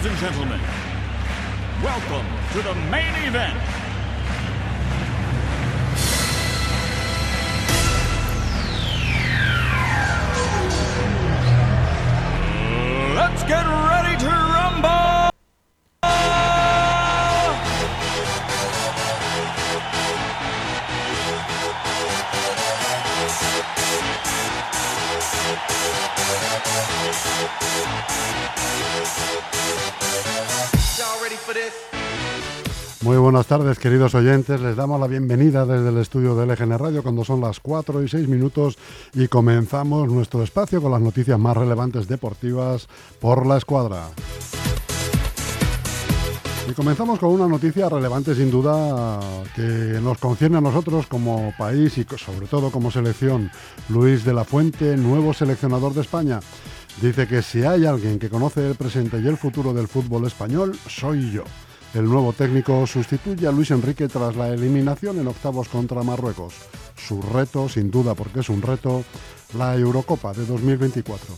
Ladies and gentlemen, welcome to the main event. Muy buenas tardes, queridos oyentes. Les damos la bienvenida desde el estudio de LGN Radio cuando son las 4 y 6 minutos y comenzamos nuestro espacio con las noticias más relevantes deportivas por la escuadra. Y comenzamos con una noticia relevante sin duda que nos concierne a nosotros como país y sobre todo como selección. Luis de la Fuente, nuevo seleccionador de España. Dice que si hay alguien que conoce el presente y el futuro del fútbol español, soy yo. El nuevo técnico sustituye a Luis Enrique tras la eliminación en octavos contra Marruecos. Su reto, sin duda porque es un reto, la Eurocopa de 2024.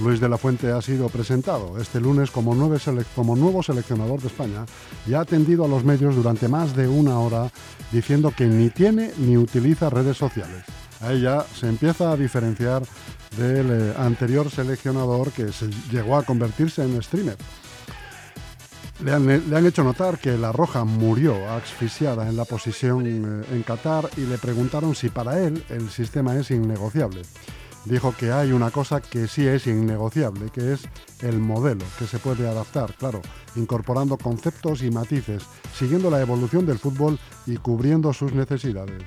Luis de la Fuente ha sido presentado este lunes como, nuevo seleccionador de España y ha atendido a los medios durante más de una hora diciendo que ni tiene ni utiliza redes sociales. A ella se empieza a diferenciar del eh, anterior seleccionador que se llegó a convertirse en streamer. Le han, hecho notar que la Roja murió asfixiada en la posición eh, en Qatar y le preguntaron si para él el sistema es innegociable. Dijo que hay una cosa que sí es innegociable, que es el modelo, que se puede adaptar, claro, incorporando conceptos y matices, siguiendo la evolución del fútbol y cubriendo sus necesidades.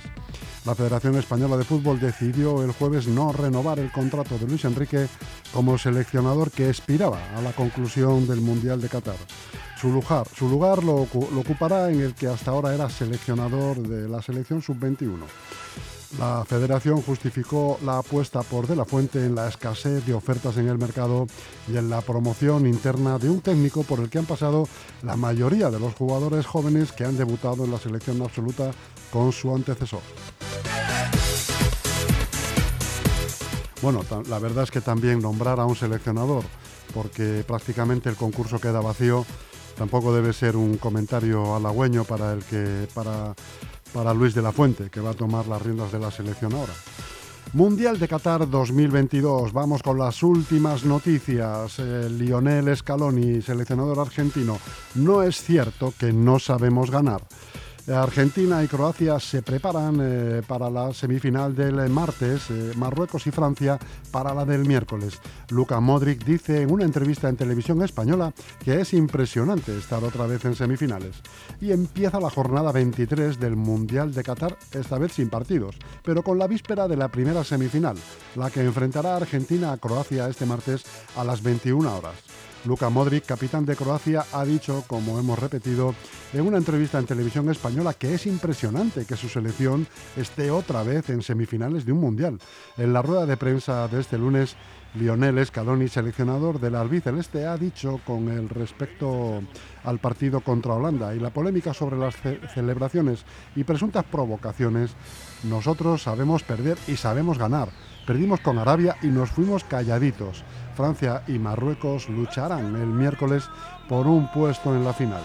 La Federación Española de Fútbol decidió el jueves no renovar el contrato de Luis Enrique como seleccionador que expiraba a la conclusión del Mundial de Qatar. Su lugar, su lugar lo, lo ocupará en el que hasta ahora era seleccionador de la selección sub-21. La federación justificó la apuesta por De La Fuente en la escasez de ofertas en el mercado y en la promoción interna de un técnico por el que han pasado la mayoría de los jugadores jóvenes que han debutado en la selección absoluta con su antecesor. Bueno, la verdad es que también nombrar a un seleccionador, porque prácticamente el concurso queda vacío, tampoco debe ser un comentario halagüeño para el que para, para Luis de la Fuente, que va a tomar las riendas de la selección ahora. Mundial de Qatar 2022. Vamos con las últimas noticias. Eh, Lionel Scaloni, seleccionador argentino. No es cierto que no sabemos ganar. Argentina y Croacia se preparan eh, para la semifinal del martes, eh, Marruecos y Francia para la del miércoles. Luka Modric dice en una entrevista en televisión española que es impresionante estar otra vez en semifinales. Y empieza la jornada 23 del Mundial de Qatar, esta vez sin partidos, pero con la víspera de la primera semifinal, la que enfrentará Argentina a Croacia este martes a las 21 horas. Luka Modric, capitán de Croacia, ha dicho, como hemos repetido, en una entrevista en televisión española que es impresionante que su selección esté otra vez en semifinales de un mundial. En la rueda de prensa de este lunes, Lionel Scaloni, seleccionador del albiceleste, ha dicho con el respecto al partido contra Holanda y la polémica sobre las ce- celebraciones y presuntas provocaciones, nosotros sabemos perder y sabemos ganar. Perdimos con Arabia y nos fuimos calladitos. Francia y Marruecos lucharán el miércoles por un puesto en la final.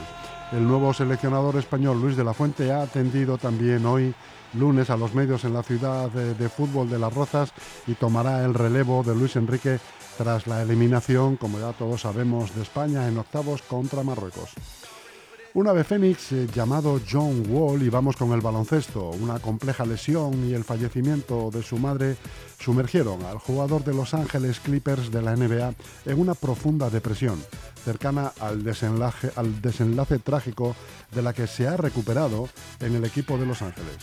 El nuevo seleccionador español Luis de la Fuente ha atendido también hoy lunes a los medios en la ciudad de, fútbol de Las Rozas y tomará el relevo de Luis Enrique tras la eliminación, como ya todos sabemos, de España en octavos contra Marruecos. Un ave fénix eh, llamado John Wall y vamos con el baloncesto. Una compleja lesión y el fallecimiento de su madre sumergieron al jugador de Los Ángeles Clippers de la NBA en una profunda depresión, cercana al desenlace, al desenlace trágico de la que se ha recuperado en el equipo de Los Ángeles.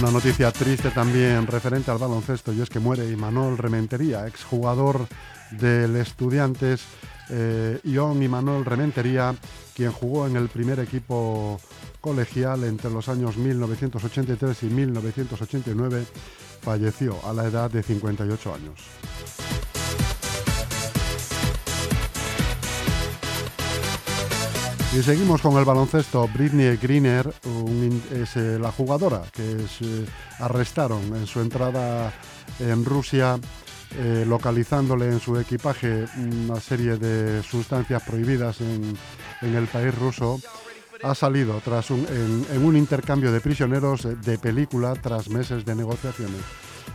Una noticia triste también referente al baloncesto y es que muere Imanol Rementería, exjugador del Estudiantes, eh, Ion Imanol Rementería, quien jugó en el primer equipo colegial entre los años 1983 y 1989, falleció a la edad de 58 años. Y seguimos con el baloncesto. Britney Greener es eh, la jugadora que eh, arrestaron en su entrada en Rusia eh, localizándole en su equipaje una serie de sustancias prohibidas en, el país ruso, ha salido tras en, en, un intercambio de prisioneros de película tras meses de negociaciones.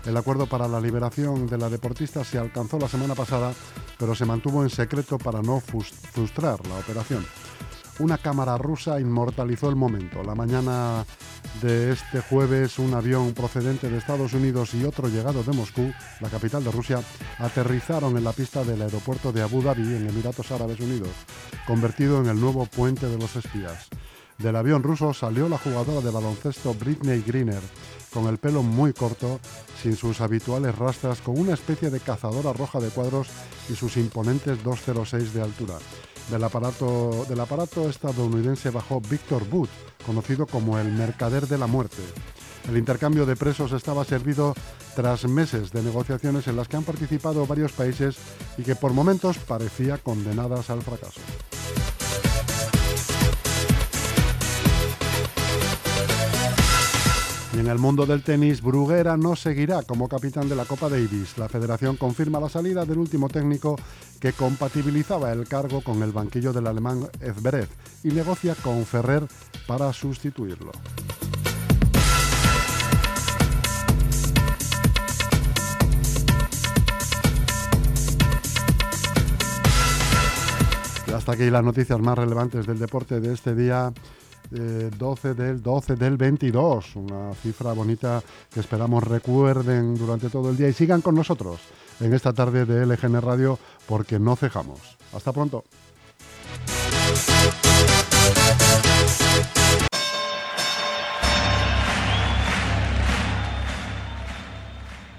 El acuerdo para la liberación de la deportista se alcanzó la semana pasada, pero se mantuvo en secreto para no frustrar la operación una cámara rusa inmortalizó el momento. La mañana de este jueves, un avión procedente de Estados Unidos y otro llegado de Moscú, la capital de Rusia, aterrizaron en la pista del aeropuerto de Abu Dhabi, en Emiratos Árabes Unidos, convertido en el nuevo puente de los espías. Del avión ruso salió la jugadora de baloncesto Britney Greener, con el pelo muy corto, sin sus habituales rastras, con una especie de cazadora roja de cuadros y sus imponentes 206 de altura. Del aparato, del aparato estadounidense bajó Victor Booth, conocido como el mercader de la muerte. El intercambio de presos estaba servido tras meses de negociaciones en las que han participado varios países y que por momentos parecía condenadas al fracaso. Y en el mundo del tenis, Bruguera no seguirá como capitán de la Copa Davis. La federación confirma la salida del último técnico que compatibilizaba el cargo con el banquillo del alemán Ezberev y negocia con Ferrer para sustituirlo. Hasta aquí las noticias más relevantes del deporte de este día. 12 del 12 del 22, una cifra bonita que esperamos recuerden durante todo el día y sigan con nosotros en esta tarde de LGN Radio porque no cejamos. Hasta pronto.